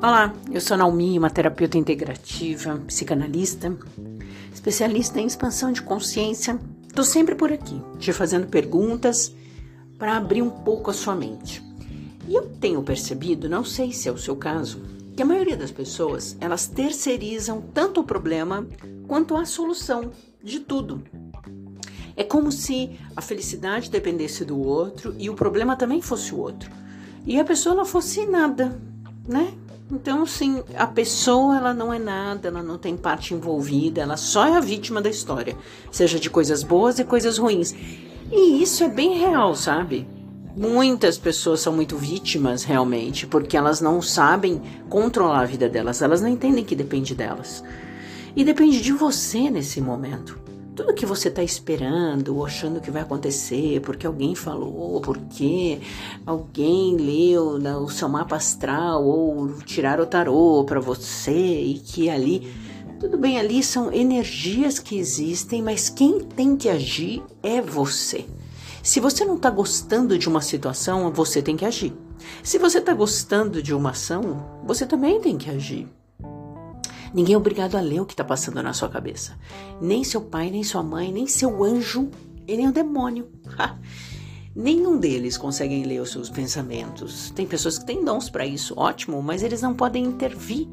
Olá, eu sou Naomi, uma terapeuta integrativa, psicanalista, especialista em expansão de consciência. Estou sempre por aqui, te fazendo perguntas para abrir um pouco a sua mente. E eu tenho percebido, não sei se é o seu caso, que a maioria das pessoas elas terceirizam tanto o problema quanto a solução de tudo. É como se a felicidade dependesse do outro e o problema também fosse o outro. E a pessoa não fosse nada, né? Então, sim, a pessoa ela não é nada, ela não tem parte envolvida, ela só é a vítima da história, seja de coisas boas e coisas ruins. E isso é bem real, sabe? Muitas pessoas são muito vítimas realmente, porque elas não sabem controlar a vida delas, elas não entendem que depende delas. E depende de você nesse momento tudo que você está esperando achando que vai acontecer, porque alguém falou, porque alguém leu o seu mapa astral ou tiraram o tarô para você e que ali. Tudo bem, ali são energias que existem, mas quem tem que agir é você. Se você não está gostando de uma situação, você tem que agir. Se você está gostando de uma ação, você também tem que agir. Ninguém é obrigado a ler o que está passando na sua cabeça. Nem seu pai, nem sua mãe, nem seu anjo e nem o demônio. Nenhum deles conseguem ler os seus pensamentos. Tem pessoas que têm dons para isso, ótimo, mas eles não podem intervir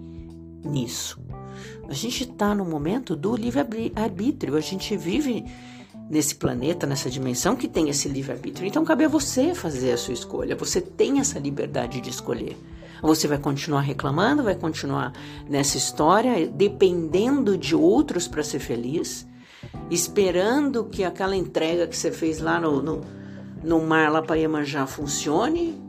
nisso. A gente está no momento do livre-arbítrio, a gente vive nesse planeta, nessa dimensão que tem esse livre-arbítrio. Então cabe a você fazer a sua escolha, você tem essa liberdade de escolher. Você vai continuar reclamando, vai continuar nessa história, dependendo de outros para ser feliz, esperando que aquela entrega que você fez lá no, no, no mar lá para Iemanjá funcione,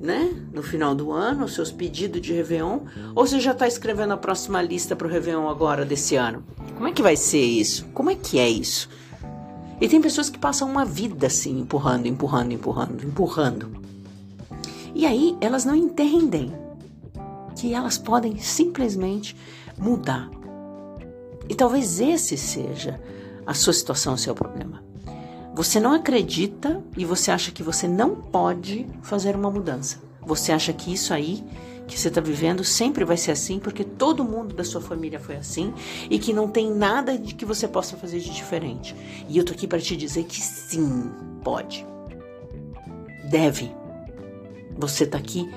né? No final do ano, seus pedidos de Réveillon, ou você já está escrevendo a próxima lista para o Réveillon agora desse ano? Como é que vai ser isso? Como é que é isso? E tem pessoas que passam uma vida assim, empurrando, empurrando, empurrando, empurrando. E aí elas não entendem que elas podem simplesmente mudar. E talvez esse seja a sua situação, o seu problema. Você não acredita e você acha que você não pode fazer uma mudança. Você acha que isso aí que você está vivendo sempre vai ser assim porque todo mundo da sua família foi assim e que não tem nada de que você possa fazer de diferente. E eu tô aqui para te dizer que sim, pode. Deve você tá aqui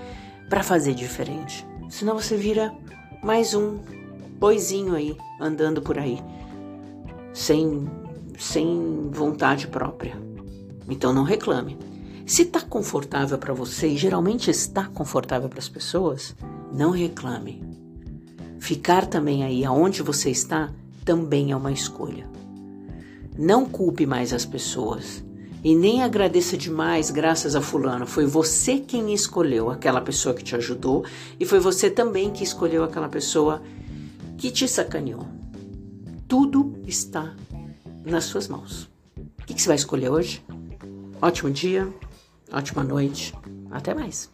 para fazer diferente. Senão você vira mais um boizinho aí andando por aí, sem sem vontade própria. Então não reclame. Se está confortável para você, e geralmente está confortável para as pessoas, não reclame. Ficar também aí aonde você está também é uma escolha. Não culpe mais as pessoas. E nem agradeça demais, graças a Fulano. Foi você quem escolheu aquela pessoa que te ajudou e foi você também que escolheu aquela pessoa que te sacaneou. Tudo está nas suas mãos. O que, que você vai escolher hoje? Ótimo dia, ótima noite. Até mais.